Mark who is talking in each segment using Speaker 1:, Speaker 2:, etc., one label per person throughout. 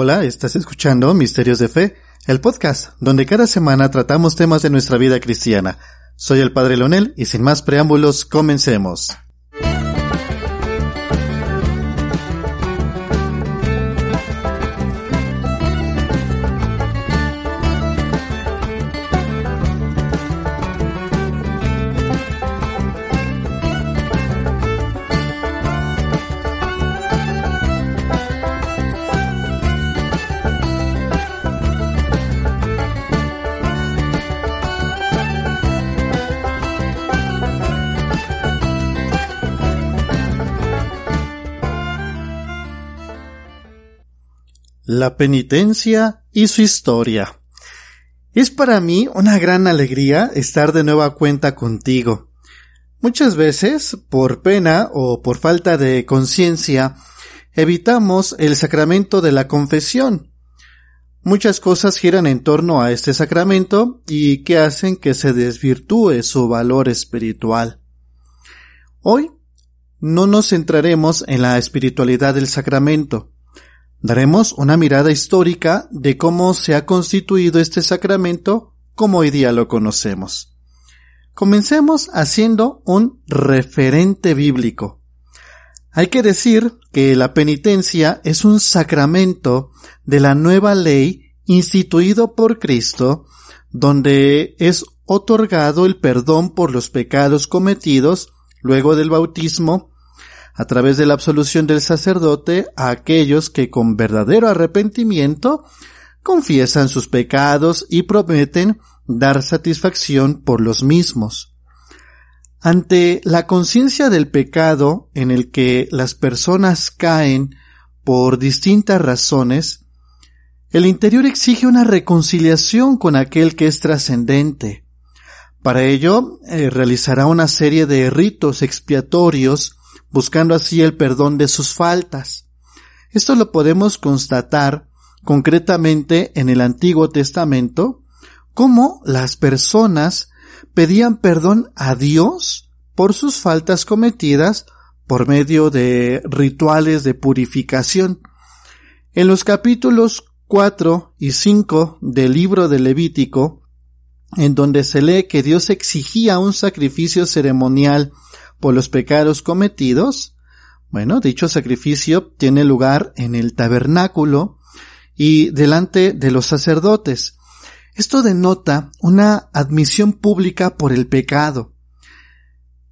Speaker 1: Hola, estás escuchando Misterios de Fe, el podcast donde cada semana tratamos temas de nuestra vida cristiana. Soy el Padre Leonel y sin más preámbulos, comencemos. La penitencia y su historia. Es para mí una gran alegría estar de nueva cuenta contigo. Muchas veces, por pena o por falta de conciencia, evitamos el sacramento de la confesión. Muchas cosas giran en torno a este sacramento y que hacen que se desvirtúe su valor espiritual. Hoy no nos centraremos en la espiritualidad del sacramento, Daremos una mirada histórica de cómo se ha constituido este sacramento como hoy día lo conocemos. Comencemos haciendo un referente bíblico. Hay que decir que la penitencia es un sacramento de la nueva ley instituido por Cristo, donde es otorgado el perdón por los pecados cometidos luego del bautismo a través de la absolución del sacerdote a aquellos que con verdadero arrepentimiento confiesan sus pecados y prometen dar satisfacción por los mismos. Ante la conciencia del pecado en el que las personas caen por distintas razones, el interior exige una reconciliación con aquel que es trascendente. Para ello, eh, realizará una serie de ritos expiatorios buscando así el perdón de sus faltas. Esto lo podemos constatar concretamente en el Antiguo Testamento, cómo las personas pedían perdón a Dios por sus faltas cometidas por medio de rituales de purificación. En los capítulos 4 y 5 del libro de Levítico, en donde se lee que Dios exigía un sacrificio ceremonial por los pecados cometidos, bueno, dicho sacrificio tiene lugar en el tabernáculo y delante de los sacerdotes. Esto denota una admisión pública por el pecado.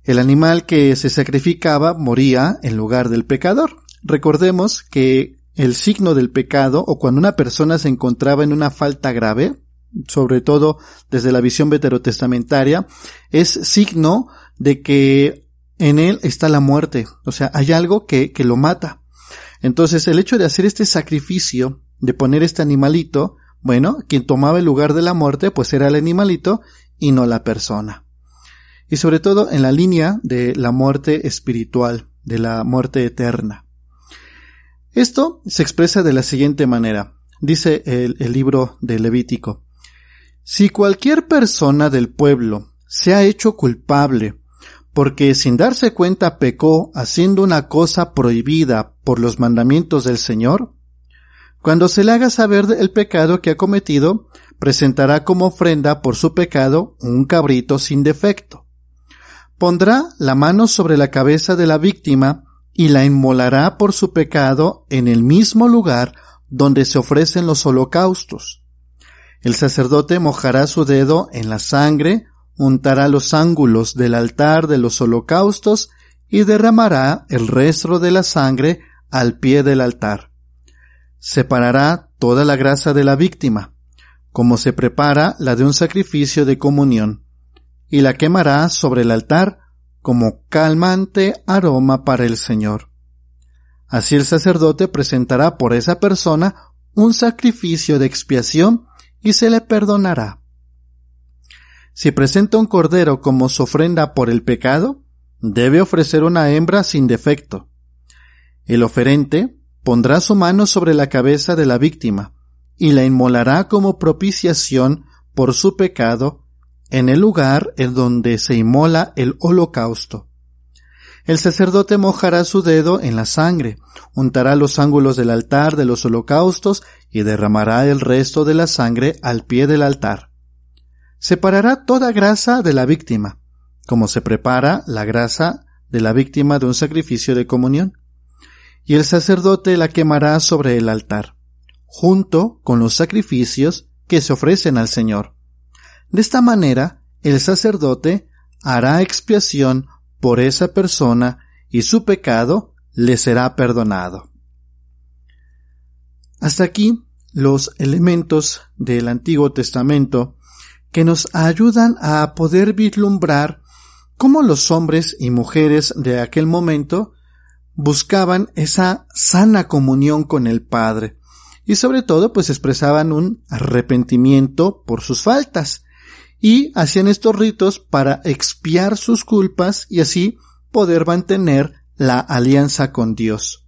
Speaker 1: El animal que se sacrificaba moría en lugar del pecador. Recordemos que el signo del pecado o cuando una persona se encontraba en una falta grave, sobre todo desde la visión veterotestamentaria, es signo de que en él está la muerte, o sea, hay algo que, que lo mata. Entonces, el hecho de hacer este sacrificio, de poner este animalito, bueno, quien tomaba el lugar de la muerte, pues era el animalito y no la persona. Y sobre todo en la línea de la muerte espiritual, de la muerte eterna. Esto se expresa de la siguiente manera. Dice el, el libro de Levítico. Si cualquier persona del pueblo se ha hecho culpable porque sin darse cuenta pecó haciendo una cosa prohibida por los mandamientos del Señor? Cuando se le haga saber el pecado que ha cometido, presentará como ofrenda por su pecado un cabrito sin defecto. Pondrá la mano sobre la cabeza de la víctima y la inmolará por su pecado en el mismo lugar donde se ofrecen los holocaustos. El sacerdote mojará su dedo en la sangre untará los ángulos del altar de los holocaustos y derramará el resto de la sangre al pie del altar. Separará toda la grasa de la víctima, como se prepara la de un sacrificio de comunión, y la quemará sobre el altar como calmante aroma para el Señor. Así el sacerdote presentará por esa persona un sacrificio de expiación y se le perdonará. Si presenta un cordero como su ofrenda por el pecado, debe ofrecer una hembra sin defecto. El oferente pondrá su mano sobre la cabeza de la víctima y la inmolará como propiciación por su pecado en el lugar en donde se inmola el holocausto. El sacerdote mojará su dedo en la sangre, untará los ángulos del altar de los holocaustos y derramará el resto de la sangre al pie del altar. Separará toda grasa de la víctima, como se prepara la grasa de la víctima de un sacrificio de comunión. Y el sacerdote la quemará sobre el altar, junto con los sacrificios que se ofrecen al Señor. De esta manera, el sacerdote hará expiación por esa persona y su pecado le será perdonado. Hasta aquí los elementos del Antiguo Testamento que nos ayudan a poder vislumbrar cómo los hombres y mujeres de aquel momento buscaban esa sana comunión con el Padre y sobre todo pues expresaban un arrepentimiento por sus faltas y hacían estos ritos para expiar sus culpas y así poder mantener la alianza con Dios.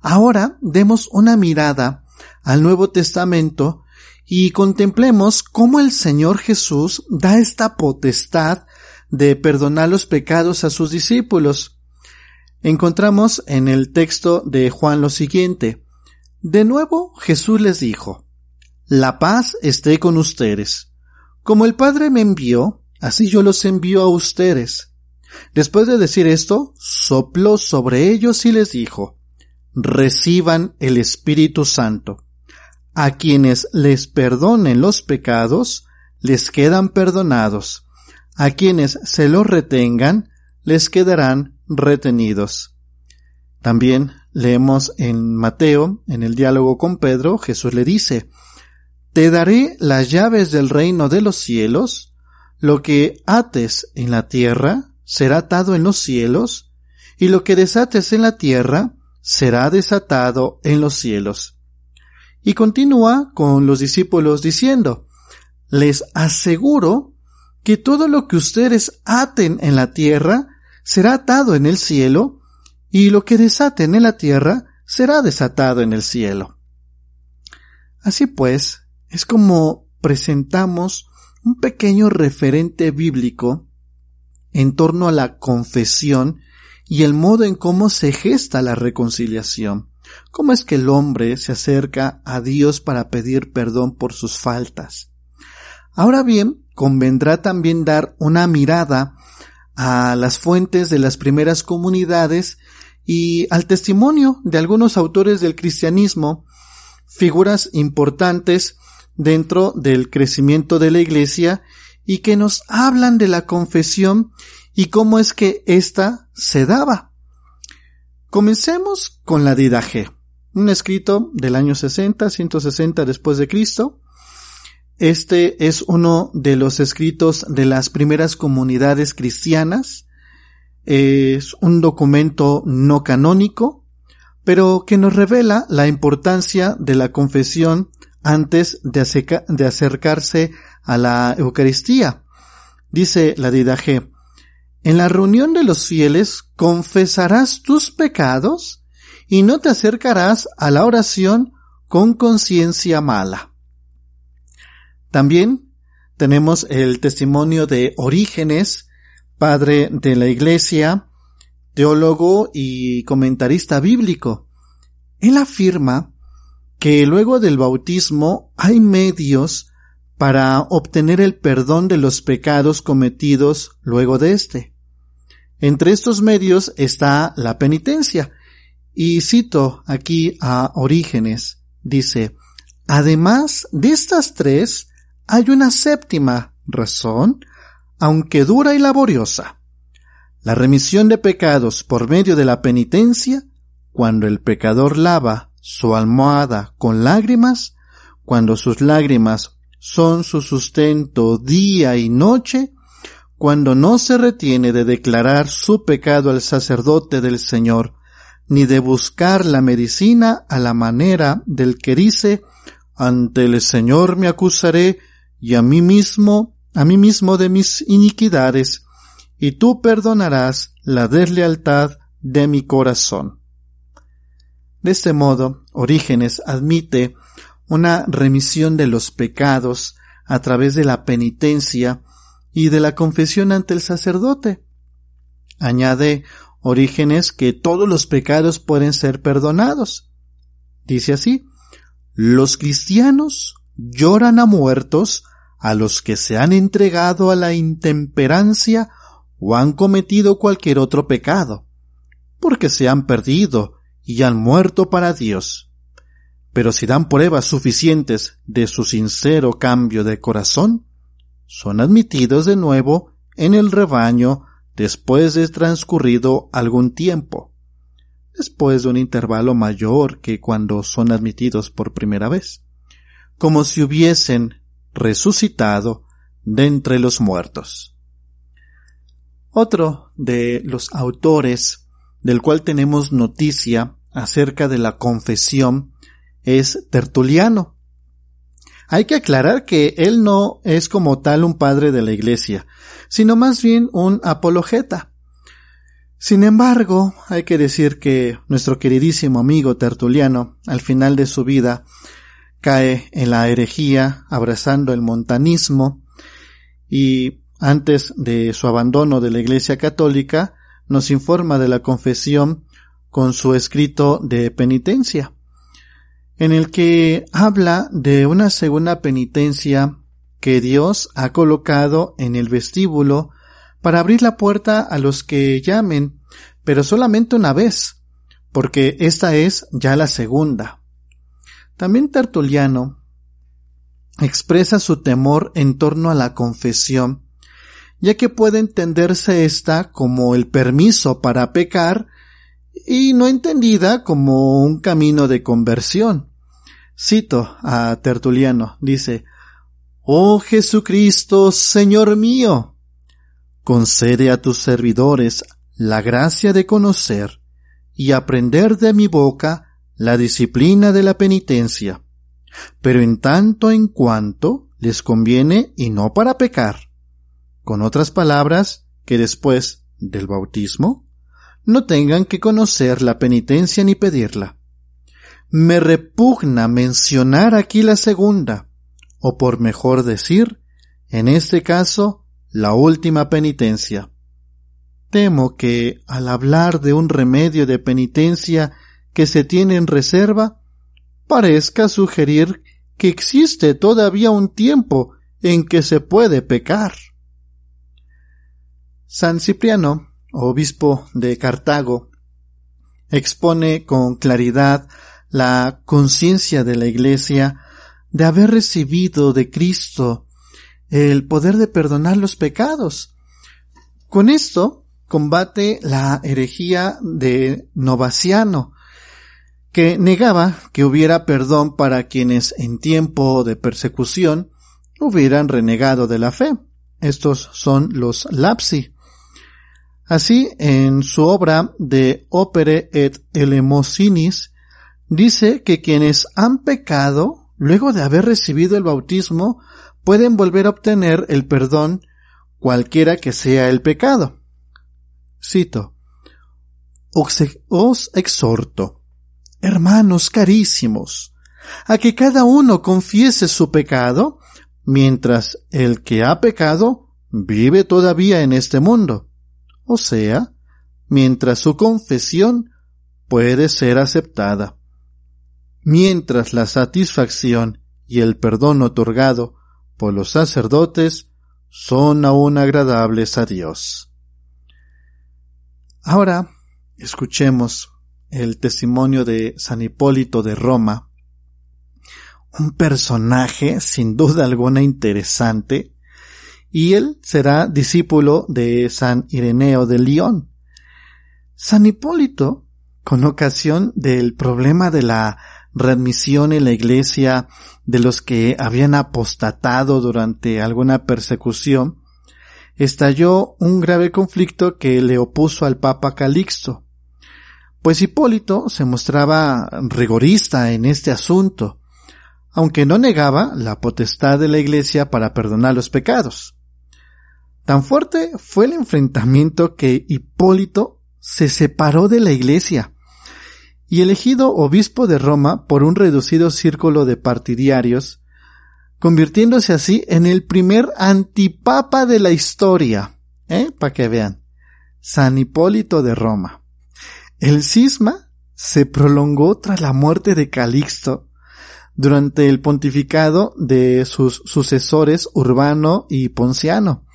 Speaker 1: Ahora demos una mirada al Nuevo Testamento y contemplemos cómo el Señor Jesús da esta potestad de perdonar los pecados a sus discípulos. Encontramos en el texto de Juan lo siguiente. De nuevo Jesús les dijo, La paz esté con ustedes. Como el Padre me envió, así yo los envío a ustedes. Después de decir esto, sopló sobre ellos y les dijo, reciban el Espíritu Santo. A quienes les perdonen los pecados, les quedan perdonados. A quienes se los retengan, les quedarán retenidos. También leemos en Mateo, en el diálogo con Pedro, Jesús le dice, te daré las llaves del reino de los cielos, lo que ates en la tierra será atado en los cielos, y lo que desates en la tierra será desatado en los cielos. Y continúa con los discípulos diciendo, les aseguro que todo lo que ustedes aten en la tierra será atado en el cielo, y lo que desaten en la tierra será desatado en el cielo. Así pues, es como presentamos un pequeño referente bíblico en torno a la confesión y el modo en cómo se gesta la reconciliación. ¿Cómo es que el hombre se acerca a Dios para pedir perdón por sus faltas? Ahora bien, convendrá también dar una mirada a las fuentes de las primeras comunidades y al testimonio de algunos autores del cristianismo, figuras importantes dentro del crecimiento de la iglesia y que nos hablan de la confesión y cómo es que ésta se daba. Comencemos con la Didaje, un escrito del año 60, 160 después de Cristo. Este es uno de los escritos de las primeras comunidades cristianas. Es un documento no canónico, pero que nos revela la importancia de la confesión antes de, acercarse a la Eucaristía. Dice la Didaje, en la reunión de los fieles confesarás tus pecados y no te acercarás a la oración con conciencia mala. También tenemos el testimonio de Orígenes, padre de la Iglesia, teólogo y comentarista bíblico. Él afirma que luego del bautismo hay medios para obtener el perdón de los pecados cometidos luego de éste. Entre estos medios está la penitencia. Y cito aquí a Orígenes. Dice, además de estas tres, hay una séptima razón, aunque dura y laboriosa. La remisión de pecados por medio de la penitencia, cuando el pecador lava su almohada con lágrimas, cuando sus lágrimas son su sustento día y noche, cuando no se retiene de declarar su pecado al sacerdote del Señor, ni de buscar la medicina a la manera del que dice, ante el Señor me acusaré y a mí mismo, a mí mismo de mis iniquidades, y tú perdonarás la deslealtad de mi corazón. De este modo, Orígenes admite una remisión de los pecados a través de la penitencia y de la confesión ante el sacerdote. Añade Orígenes que todos los pecados pueden ser perdonados. Dice así, los cristianos lloran a muertos a los que se han entregado a la intemperancia o han cometido cualquier otro pecado, porque se han perdido y han muerto para Dios. Pero si dan pruebas suficientes de su sincero cambio de corazón, son admitidos de nuevo en el rebaño después de transcurrido algún tiempo, después de un intervalo mayor que cuando son admitidos por primera vez, como si hubiesen resucitado de entre los muertos. Otro de los autores del cual tenemos noticia acerca de la confesión es Tertuliano. Hay que aclarar que él no es como tal un padre de la iglesia, sino más bien un apologeta. Sin embargo, hay que decir que nuestro queridísimo amigo Tertuliano, al final de su vida, cae en la herejía, abrazando el montanismo, y antes de su abandono de la Iglesia Católica, nos informa de la confesión con su escrito de penitencia, en el que habla de una segunda penitencia que Dios ha colocado en el vestíbulo para abrir la puerta a los que llamen, pero solamente una vez, porque esta es ya la segunda. También Tertuliano expresa su temor en torno a la confesión, ya que puede entenderse esta como el permiso para pecar y no entendida como un camino de conversión. Cito a Tertuliano, dice, Oh Jesucristo, Señor mío, concede a tus servidores la gracia de conocer y aprender de mi boca la disciplina de la penitencia, pero en tanto en cuanto les conviene y no para pecar. Con otras palabras, que después del bautismo no tengan que conocer la penitencia ni pedirla. Me repugna mencionar aquí la segunda, o por mejor decir, en este caso, la última penitencia. Temo que, al hablar de un remedio de penitencia que se tiene en reserva parezca sugerir que existe todavía un tiempo en que se puede pecar. San Cipriano, obispo de Cartago, expone con claridad la conciencia de la Iglesia de haber recibido de Cristo el poder de perdonar los pecados. Con esto combate la herejía de Novaciano, que negaba que hubiera perdón para quienes en tiempo de persecución hubieran renegado de la fe. Estos son los lapsi. Así, en su obra de Opere et Elemosinis, dice que quienes han pecado, luego de haber recibido el bautismo, pueden volver a obtener el perdón cualquiera que sea el pecado. Cito, os exhorto hermanos carísimos, a que cada uno confiese su pecado, mientras el que ha pecado vive todavía en este mundo, o sea, mientras su confesión puede ser aceptada. Mientras la satisfacción y el perdón otorgado por los sacerdotes son aún agradables a Dios. Ahora escuchemos el testimonio de San Hipólito de Roma, un personaje sin duda alguna interesante, y él será discípulo de San Ireneo de León. San Hipólito, con ocasión del problema de la readmisión en la iglesia de los que habían apostatado durante alguna persecución, estalló un grave conflicto que le opuso al Papa Calixto, pues Hipólito se mostraba rigorista en este asunto, aunque no negaba la potestad de la Iglesia para perdonar los pecados. Tan fuerte fue el enfrentamiento que Hipólito se separó de la Iglesia y elegido obispo de Roma por un reducido círculo de partidarios, convirtiéndose así en el primer antipapa de la historia, ¿eh? Para que vean. San Hipólito de Roma. El cisma se prolongó tras la muerte de Calixto durante el pontificado de sus sucesores Urbano y Ponciano.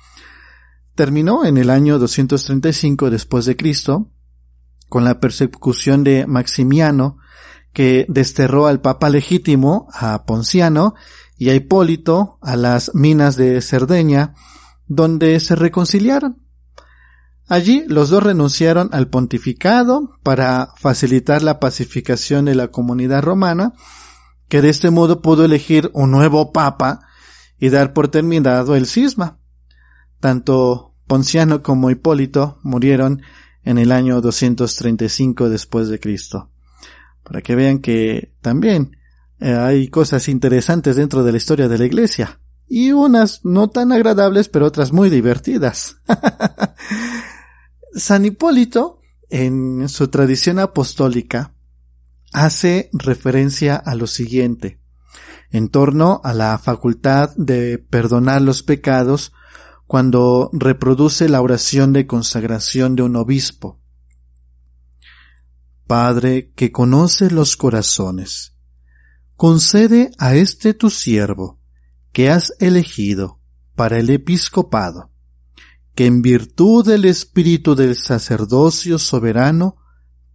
Speaker 1: Terminó en el año 235 después de Cristo con la persecución de Maximiano que desterró al papa legítimo a Ponciano y a Hipólito a las minas de Cerdeña donde se reconciliaron. Allí los dos renunciaron al pontificado para facilitar la pacificación de la comunidad romana, que de este modo pudo elegir un nuevo papa y dar por terminado el cisma. Tanto Ponciano como Hipólito murieron en el año 235 después de Cristo. Para que vean que también eh, hay cosas interesantes dentro de la historia de la iglesia. Y unas no tan agradables, pero otras muy divertidas. San Hipólito, en su tradición apostólica, hace referencia a lo siguiente, en torno a la facultad de perdonar los pecados cuando reproduce la oración de consagración de un obispo. Padre que conoce los corazones, concede a este tu siervo, que has elegido para el episcopado, que en virtud del espíritu del sacerdocio soberano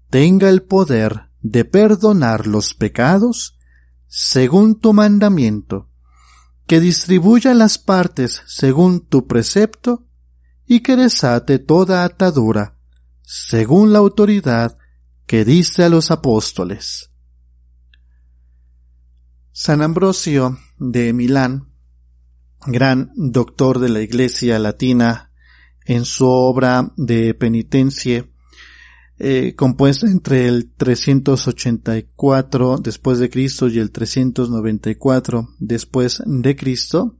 Speaker 1: tenga el poder de perdonar los pecados según tu mandamiento, que distribuya las partes según tu precepto y que desate toda atadura según la autoridad que diste a los apóstoles. San Ambrosio de Milán, gran doctor de la Iglesia latina, en su obra de penitencia, eh, compuesta entre el 384 después de Cristo y el 394 después de Cristo,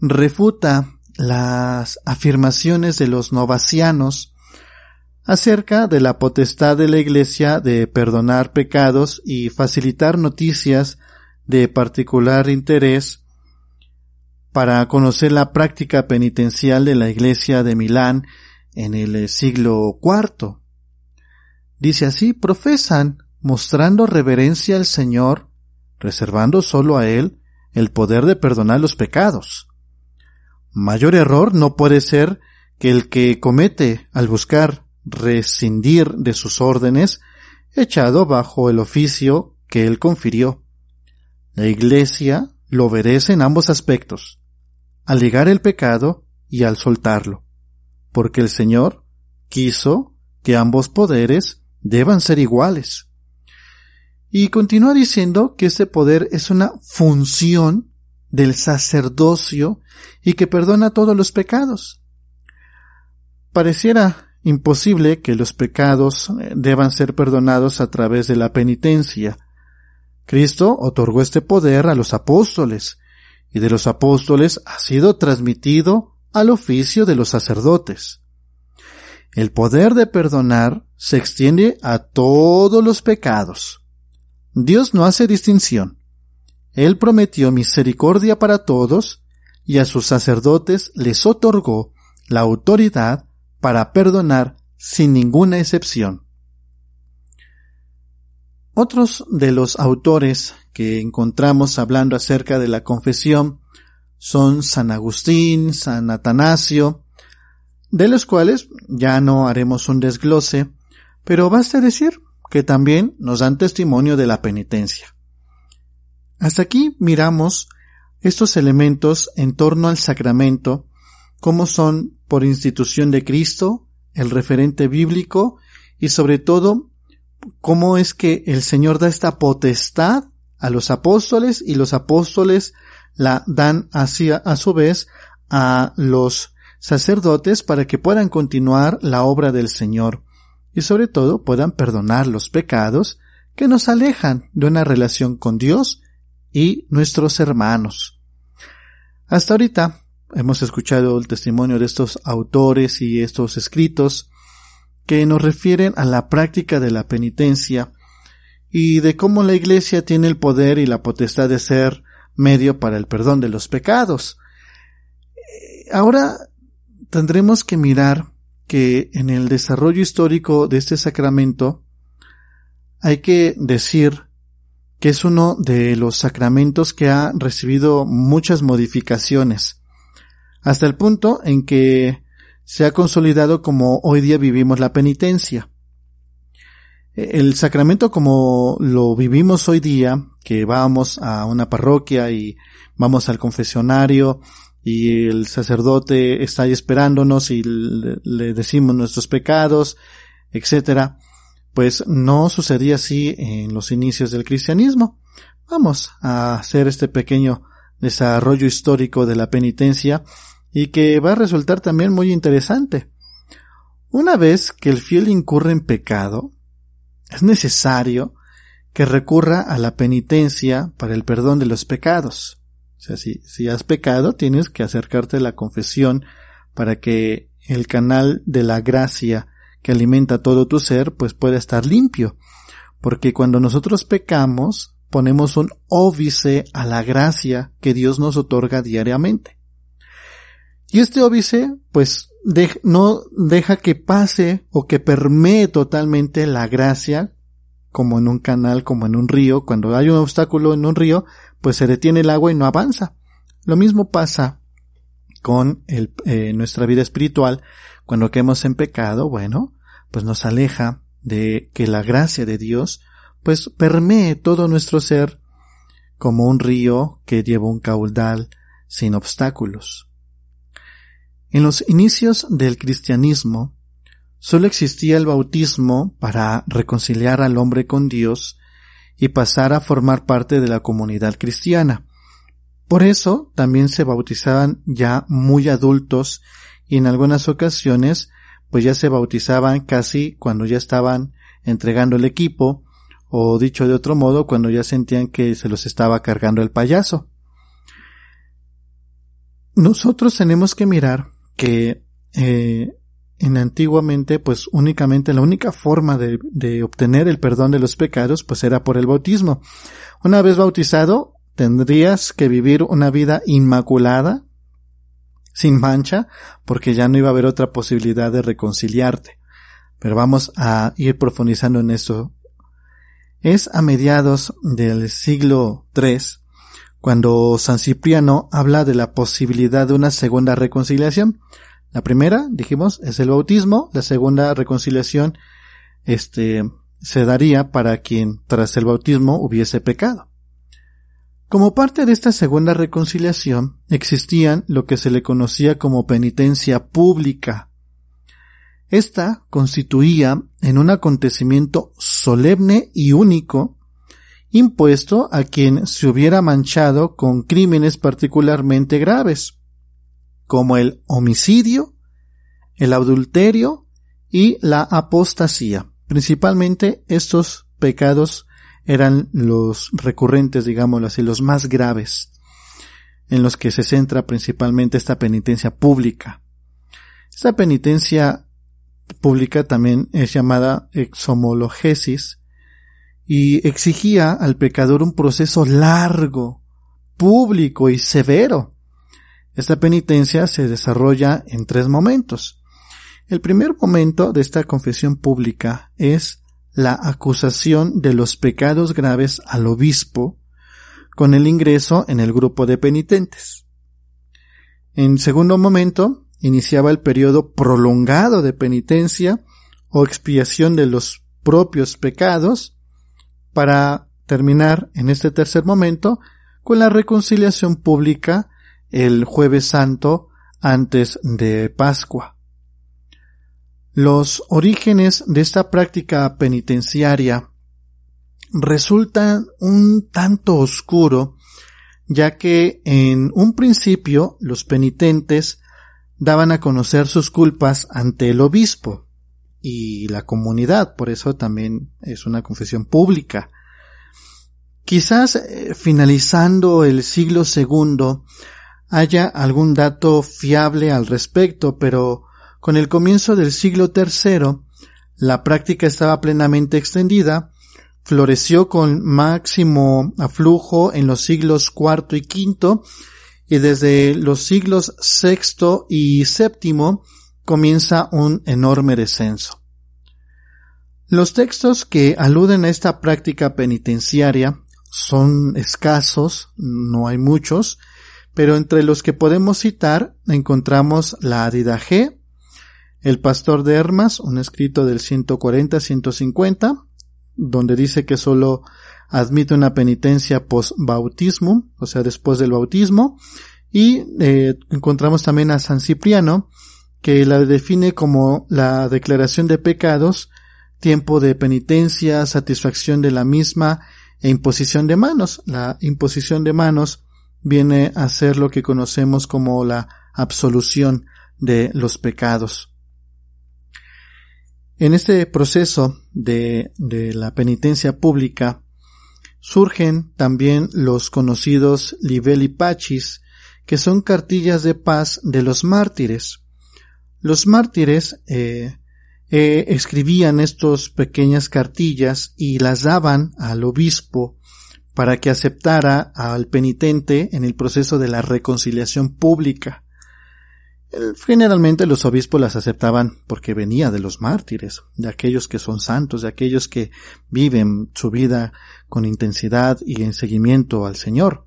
Speaker 1: refuta las afirmaciones de los novacianos acerca de la potestad de la Iglesia de perdonar pecados y facilitar noticias de particular interés para conocer la práctica penitencial de la Iglesia de Milán en el siglo IV. Dice así, profesan, mostrando reverencia al Señor, reservando solo a Él el poder de perdonar los pecados. Mayor error no puede ser que el que comete al buscar rescindir de sus órdenes, echado bajo el oficio que Él confirió. La Iglesia lo obedece en ambos aspectos, al ligar el pecado y al soltarlo, porque el Señor quiso que ambos poderes deban ser iguales. Y continúa diciendo que este poder es una función del sacerdocio y que perdona todos los pecados. Pareciera imposible que los pecados eh, deban ser perdonados a través de la penitencia, Cristo otorgó este poder a los apóstoles, y de los apóstoles ha sido transmitido al oficio de los sacerdotes. El poder de perdonar se extiende a todos los pecados. Dios no hace distinción. Él prometió misericordia para todos y a sus sacerdotes les otorgó la autoridad para perdonar sin ninguna excepción. Otros de los autores que encontramos hablando acerca de la confesión son San Agustín, San Atanasio, de los cuales ya no haremos un desglose, pero basta decir que también nos dan testimonio de la penitencia. Hasta aquí miramos estos elementos en torno al sacramento, como son por institución de Cristo, el referente bíblico y sobre todo cómo es que el Señor da esta potestad a los apóstoles y los apóstoles la dan hacia, a su vez a los sacerdotes para que puedan continuar la obra del Señor y sobre todo puedan perdonar los pecados que nos alejan de una relación con Dios y nuestros hermanos. Hasta ahorita hemos escuchado el testimonio de estos autores y estos escritos que nos refieren a la práctica de la penitencia y de cómo la Iglesia tiene el poder y la potestad de ser medio para el perdón de los pecados. Eh, ahora tendremos que mirar que en el desarrollo histórico de este sacramento hay que decir que es uno de los sacramentos que ha recibido muchas modificaciones, hasta el punto en que se ha consolidado como hoy día vivimos la penitencia. El sacramento como lo vivimos hoy día, que vamos a una parroquia y vamos al confesionario y el sacerdote está ahí esperándonos y le, decimos nuestros pecados, etcétera, pues no sucedía así en los inicios del cristianismo. Vamos a hacer este pequeño desarrollo histórico de la penitencia y que va a resultar también muy interesante. Una vez que el fiel incurre en pecado, es necesario que recurra a la penitencia para el perdón de los pecados. O sea, si, si has pecado, tienes que acercarte a la confesión para que el canal de la gracia que alimenta todo tu ser, pues pueda estar limpio. Porque cuando nosotros pecamos, ponemos un óbice a la gracia que Dios nos otorga diariamente. Y este óbice, pues, no deja que pase o que permee totalmente la gracia como en un canal, como en un río. Cuando hay un obstáculo en un río, pues se detiene el agua y no avanza. Lo mismo pasa con eh, nuestra vida espiritual. Cuando caemos en pecado, bueno, pues nos aleja de que la gracia de Dios, pues permee todo nuestro ser como un río que lleva un caudal sin obstáculos. En los inicios del cristianismo, Solo existía el bautismo para reconciliar al hombre con Dios y pasar a formar parte de la comunidad cristiana. Por eso también se bautizaban ya muy adultos y en algunas ocasiones pues ya se bautizaban casi cuando ya estaban entregando el equipo o dicho de otro modo cuando ya sentían que se los estaba cargando el payaso. Nosotros tenemos que mirar que eh, en antiguamente, pues únicamente la única forma de, obtener el perdón de los pecados, pues era por el bautismo. Una vez bautizado, tendrías que vivir una vida inmaculada, sin mancha, porque ya no iba a haber otra posibilidad de reconciliarte. Pero vamos a ir profundizando en esto. Es a mediados del siglo III cuando San Cipriano habla de la posibilidad de una segunda reconciliación. La primera, dijimos, es el bautismo. La segunda reconciliación, este, se daría para quien tras el bautismo hubiese pecado. Como parte de esta segunda reconciliación, existían lo que se le conocía como penitencia pública. Esta constituía en un acontecimiento solemne y único impuesto a quien se hubiera manchado con crímenes particularmente graves como el homicidio, el adulterio y la apostasía. Principalmente estos pecados eran los recurrentes, digámoslo así, los más graves, en los que se centra principalmente esta penitencia pública. Esta penitencia pública también es llamada exhomologesis y exigía al pecador un proceso largo, público y severo esta penitencia se desarrolla en tres momentos. El primer momento de esta confesión pública es la acusación de los pecados graves al obispo con el ingreso en el grupo de penitentes. En segundo momento, iniciaba el periodo prolongado de penitencia o expiación de los propios pecados para terminar en este tercer momento con la reconciliación pública el jueves santo antes de Pascua. Los orígenes de esta práctica penitenciaria resultan un tanto oscuro, ya que en un principio los penitentes daban a conocer sus culpas ante el obispo y la comunidad, por eso también es una confesión pública. Quizás eh, finalizando el siglo segundo, haya algún dato fiable al respecto, pero con el comienzo del siglo III, la práctica estaba plenamente extendida, floreció con máximo aflujo en los siglos IV y V, y desde los siglos VI y VII comienza un enorme descenso. Los textos que aluden a esta práctica penitenciaria son escasos, no hay muchos, pero entre los que podemos citar encontramos la G, El Pastor de Hermas, un escrito del 140-150, donde dice que solo admite una penitencia post-bautismo, o sea, después del bautismo, y eh, encontramos también a San Cipriano, que la define como la declaración de pecados, tiempo de penitencia, satisfacción de la misma e imposición de manos. La imposición de manos viene a ser lo que conocemos como la absolución de los pecados. En este proceso de, de la penitencia pública surgen también los conocidos libelli pacis, que son cartillas de paz de los mártires. Los mártires eh, eh, escribían estas pequeñas cartillas y las daban al obispo para que aceptara al penitente en el proceso de la reconciliación pública. Generalmente los obispos las aceptaban porque venía de los mártires, de aquellos que son santos, de aquellos que viven su vida con intensidad y en seguimiento al Señor.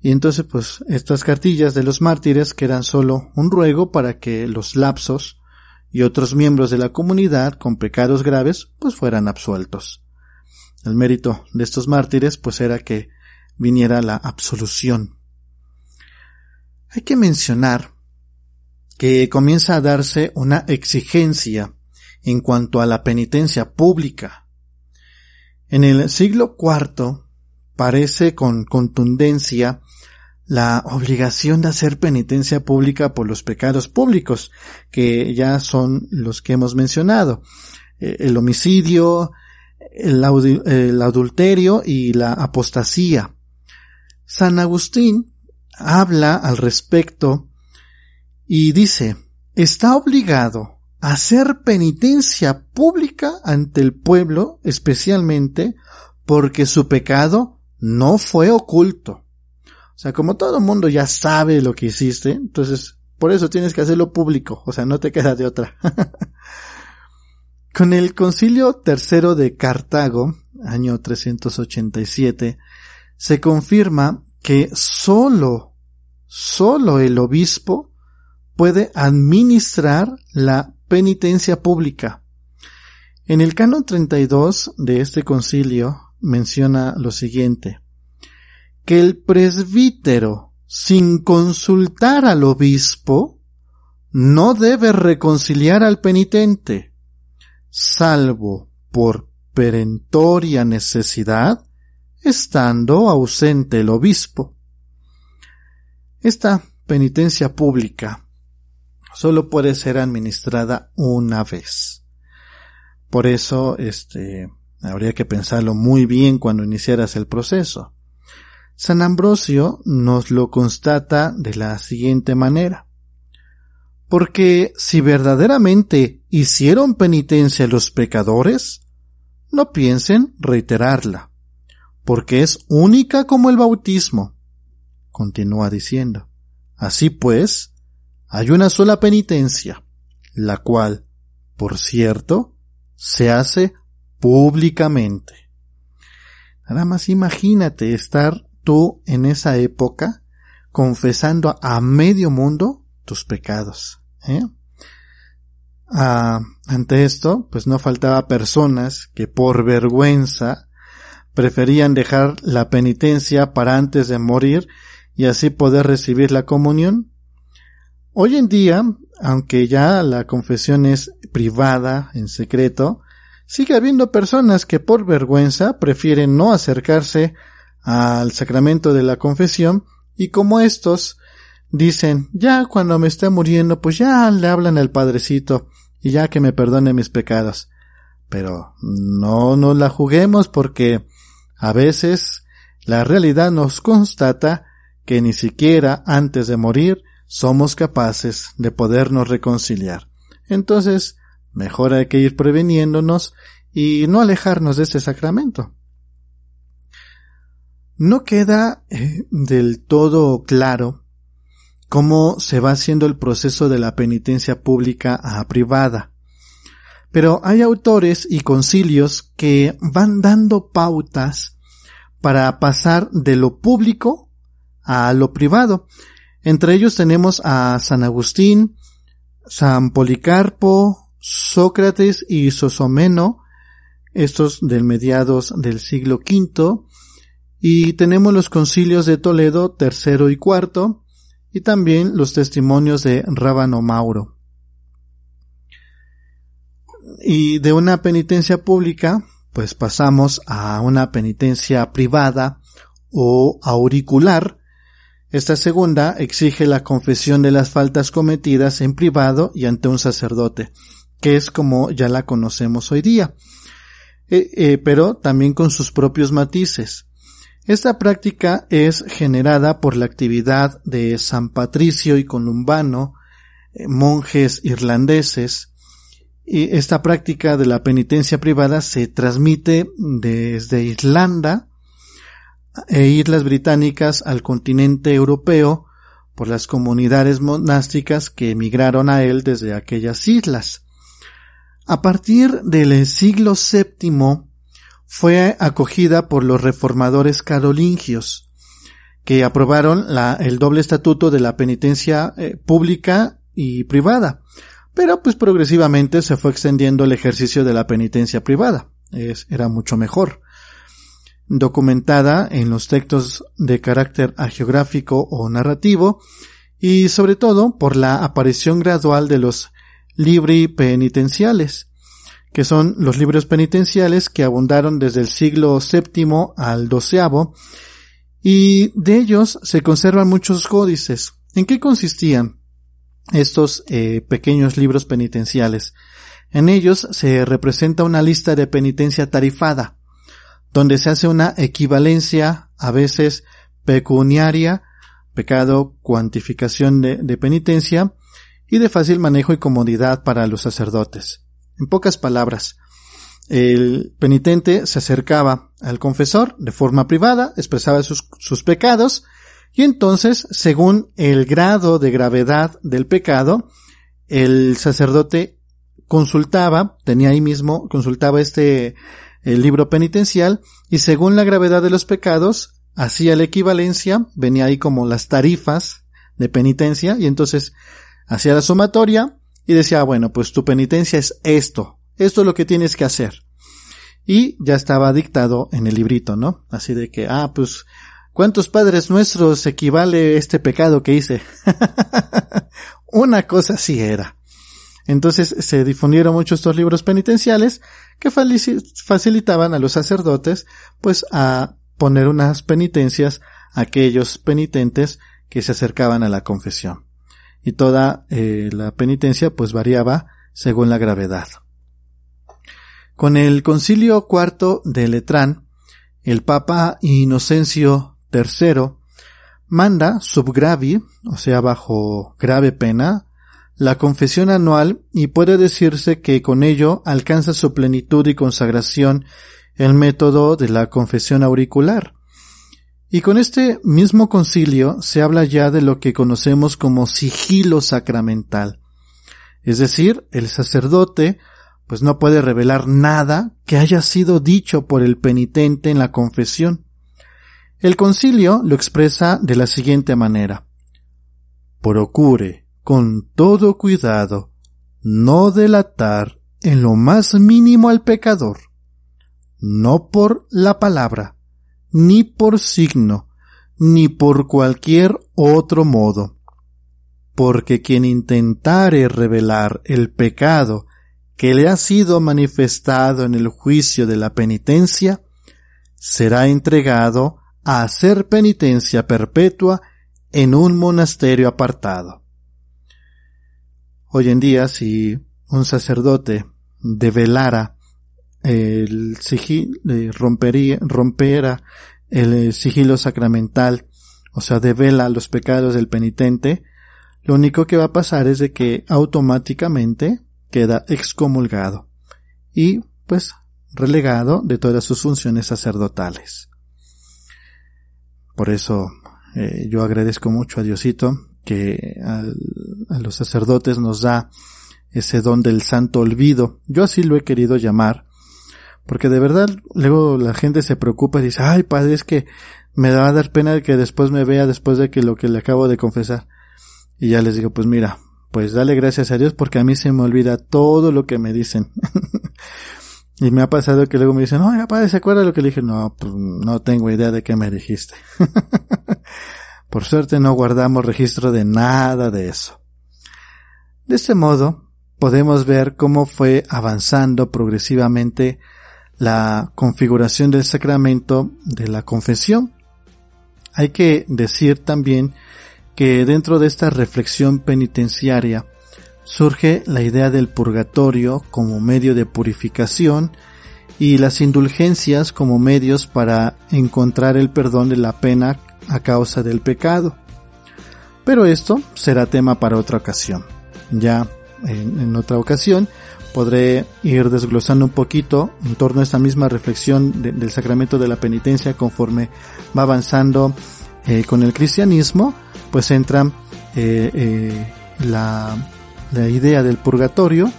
Speaker 1: Y entonces pues estas cartillas de los mártires quedan solo un ruego para que los lapsos y otros miembros de la comunidad con pecados graves pues fueran absueltos. El mérito de estos mártires pues era que viniera la absolución. Hay que mencionar que comienza a darse una exigencia en cuanto a la penitencia pública. En el siglo IV parece con contundencia la obligación de hacer penitencia pública por los pecados públicos, que ya son los que hemos mencionado, eh, el homicidio, el, adulterio y la apostasía. San Agustín habla al respecto y dice, está obligado a hacer penitencia pública ante el pueblo, especialmente porque su pecado no fue oculto. O sea, como todo el mundo ya sabe lo que hiciste, entonces por eso tienes que hacerlo público, o sea, no te queda de otra. Con el concilio tercero de Cartago, año 387, se confirma que solo, solo el obispo puede administrar la penitencia pública. En el canon 32 de este concilio menciona lo siguiente que el presbítero, sin consultar al obispo, no debe reconciliar al penitente, salvo por perentoria necesidad, estando ausente el obispo. Esta penitencia pública solo puede ser administrada una vez. Por eso, este, habría que pensarlo muy bien cuando iniciaras el proceso. San Ambrosio nos lo constata de la siguiente manera. Porque si verdaderamente hicieron penitencia los pecadores, no piensen reiterarla, porque es única como el bautismo. Continúa diciendo. Así pues, hay una sola penitencia, la cual, por cierto, se hace públicamente. Nada más imagínate estar tú en esa época confesando a medio mundo tus pecados. ¿eh? Ah, ante esto, pues no faltaba personas que por vergüenza preferían dejar la penitencia para antes de morir y así poder recibir la comunión. Hoy en día, aunque ya la confesión es privada, en secreto, sigue habiendo personas que por vergüenza prefieren no acercarse al sacramento de la confesión y como estos dicen, ya cuando me esté muriendo, pues ya le hablan al Padrecito y ya que me perdone mis pecados. Pero no nos la juguemos porque a veces la realidad nos constata que ni siquiera antes de morir somos capaces de podernos reconciliar. Entonces, mejor hay que ir preveniéndonos y no alejarnos de este sacramento. No queda eh, del todo claro cómo se va haciendo el proceso de la penitencia pública a privada. Pero hay autores y concilios que van dando pautas para pasar de lo público a lo privado. Entre ellos tenemos a San Agustín, San Policarpo, Sócrates y Sosomeno, estos del mediados del siglo V, y tenemos los concilios de Toledo tercero y cuarto, y también los testimonios de Rábano Mauro. Y de una penitencia pública, pues pasamos a una penitencia privada o auricular. Esta segunda exige la confesión de las faltas cometidas en privado y ante un sacerdote, que es como ya la conocemos hoy día, eh, eh, pero también con sus propios matices. Esta práctica es generada por la actividad de San Patricio y Columbano, eh, monjes irlandeses, y esta práctica de la penitencia privada se transmite desde Irlanda e Islas Británicas al continente europeo por las comunidades monásticas que emigraron a él desde aquellas islas. A partir del siglo VII fue acogida por los reformadores carolingios, que aprobaron el doble estatuto de la penitencia eh, pública y privada, pero pues progresivamente se fue extendiendo el ejercicio de la penitencia privada. era mucho mejor. Documentada en los textos de carácter agiográfico o narrativo, y sobre todo por la aparición gradual de los libri penitenciales, que son los libros penitenciales que abundaron desde el siglo VII al XII, y de ellos se conservan muchos códices. ¿En qué consistían? estos eh, pequeños libros penitenciales. En ellos se representa una lista de penitencia tarifada, donde se hace una equivalencia, a veces pecuniaria, pecado, cuantificación de, de penitencia, y de fácil manejo y comodidad para los sacerdotes. En pocas palabras, el penitente se acercaba al confesor de forma privada, expresaba sus, sus pecados, y entonces, según el grado de gravedad del pecado, el sacerdote consultaba, tenía ahí mismo, consultaba este el libro penitencial y según la gravedad de los pecados, hacía la equivalencia, venía ahí como las tarifas de penitencia y entonces hacía la sumatoria y decía, bueno, pues tu penitencia es esto, esto es lo que tienes que hacer. Y ya estaba dictado en el librito, ¿no? Así de que, ah, pues ¿Cuántos padres nuestros equivale este pecado que hice? Una cosa sí era. Entonces se difundieron muchos estos libros penitenciales que facilitaban a los sacerdotes pues a poner unas penitencias a aquellos penitentes que se acercaban a la confesión. Y toda eh, la penitencia pues variaba según la gravedad. Con el concilio cuarto de Letrán, el Papa Inocencio Tercero, manda subgravi, o sea, bajo grave pena, la confesión anual y puede decirse que con ello alcanza su plenitud y consagración el método de la confesión auricular. Y con este mismo concilio se habla ya de lo que conocemos como sigilo sacramental. Es decir, el sacerdote pues no puede revelar nada que haya sido dicho por el penitente en la confesión. El concilio lo expresa de la siguiente manera. Procure, con todo cuidado, no delatar en lo más mínimo al pecador, no por la palabra, ni por signo, ni por cualquier otro modo, porque quien intentare revelar el pecado que le ha sido manifestado en el juicio de la penitencia, será entregado a hacer penitencia perpetua en un monasterio apartado. Hoy en día, si un sacerdote develara el sigilo, eh, rompería, rompiera el eh, sigilo sacramental, o sea, devela los pecados del penitente, lo único que va a pasar es de que automáticamente queda excomulgado y, pues, relegado de todas sus funciones sacerdotales. Por eso eh, yo agradezco mucho a Diosito que a los sacerdotes nos da ese don del santo olvido. Yo así lo he querido llamar, porque de verdad luego la gente se preocupa y dice, ay padre, es que me va a dar pena de que después me vea después de que lo que le acabo de confesar. Y ya les digo, pues mira, pues dale gracias a Dios porque a mí se me olvida todo lo que me dicen. y me ha pasado que luego me dicen, no, padre, ¿se acuerda lo que le dije? No, pues no tengo idea de qué me dijiste. Por suerte no guardamos registro de nada de eso. De este modo, podemos ver cómo fue avanzando progresivamente la configuración del sacramento de la confesión. Hay que decir también que dentro de esta reflexión penitenciaria surge la idea del purgatorio como medio de purificación y las indulgencias como medios para encontrar el perdón de la pena a causa del pecado. Pero esto será tema para otra ocasión. Ya en, otra ocasión podré ir desglosando un poquito en torno a esta misma reflexión del sacramento de la penitencia conforme va avanzando eh, con el cristianismo, pues entra eh, eh, la, la idea del purgatorio,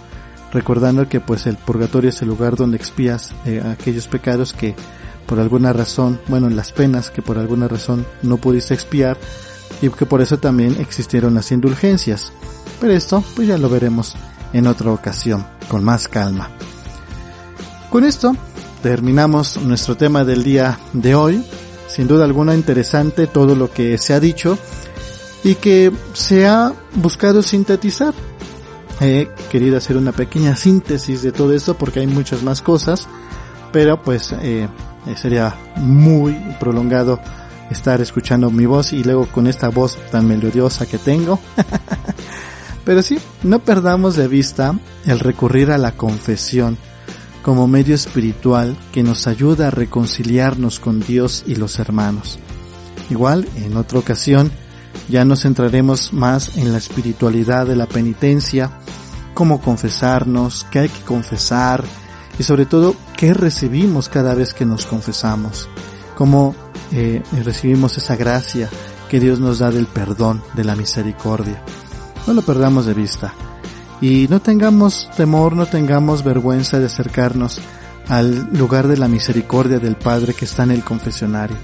Speaker 1: recordando que pues el purgatorio es el lugar donde expías aquellos pecados que por alguna razón, bueno, las penas que por alguna razón no pudiste expiar y que por eso también existieron las indulgencias. Pero esto pues ya lo veremos en otra ocasión, con más calma. Con esto terminamos nuestro tema del día de hoy. Sin duda alguna interesante todo lo que se ha dicho y que se ha buscado sintetizar. He querido hacer una pequeña síntesis de todo esto porque hay muchas más cosas, pero pues eh, eh, sería muy prolongado estar escuchando mi voz y luego con esta voz tan melodiosa que tengo. Pero sí, no perdamos de vista el recurrir a la confesión como medio espiritual que nos ayuda a reconciliarnos con Dios y los hermanos. Igual, en otra ocasión, ya nos centraremos más en la espiritualidad de la penitencia, cómo confesarnos, qué hay que confesar, y sobre todo qué recibimos cada vez que nos confesamos, cómo eh, recibimos esa gracia que Dios nos da del perdón, de la misericordia. No lo perdamos de vista y no tengamos temor, no tengamos vergüenza de acercarnos al lugar de la misericordia del Padre que está en el confesionario.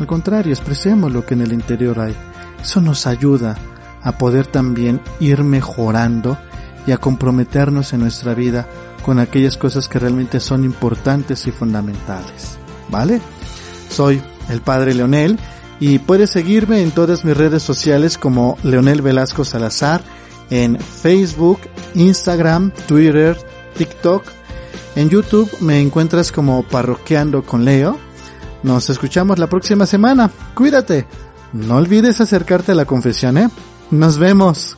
Speaker 1: Al contrario, expresemos lo que en el interior hay. Eso nos ayuda a poder también ir mejorando y a comprometernos en nuestra vida con aquellas cosas que realmente son importantes y fundamentales. ¿Vale? Soy el Padre Leonel y puedes seguirme en todas mis redes sociales como Leonel Velasco Salazar en Facebook, Instagram, Twitter, TikTok. En YouTube me encuentras como Parroqueando con Leo. Nos escuchamos la próxima semana. Cuídate. No olvides acercarte a la confesión, ¿eh? Nos vemos.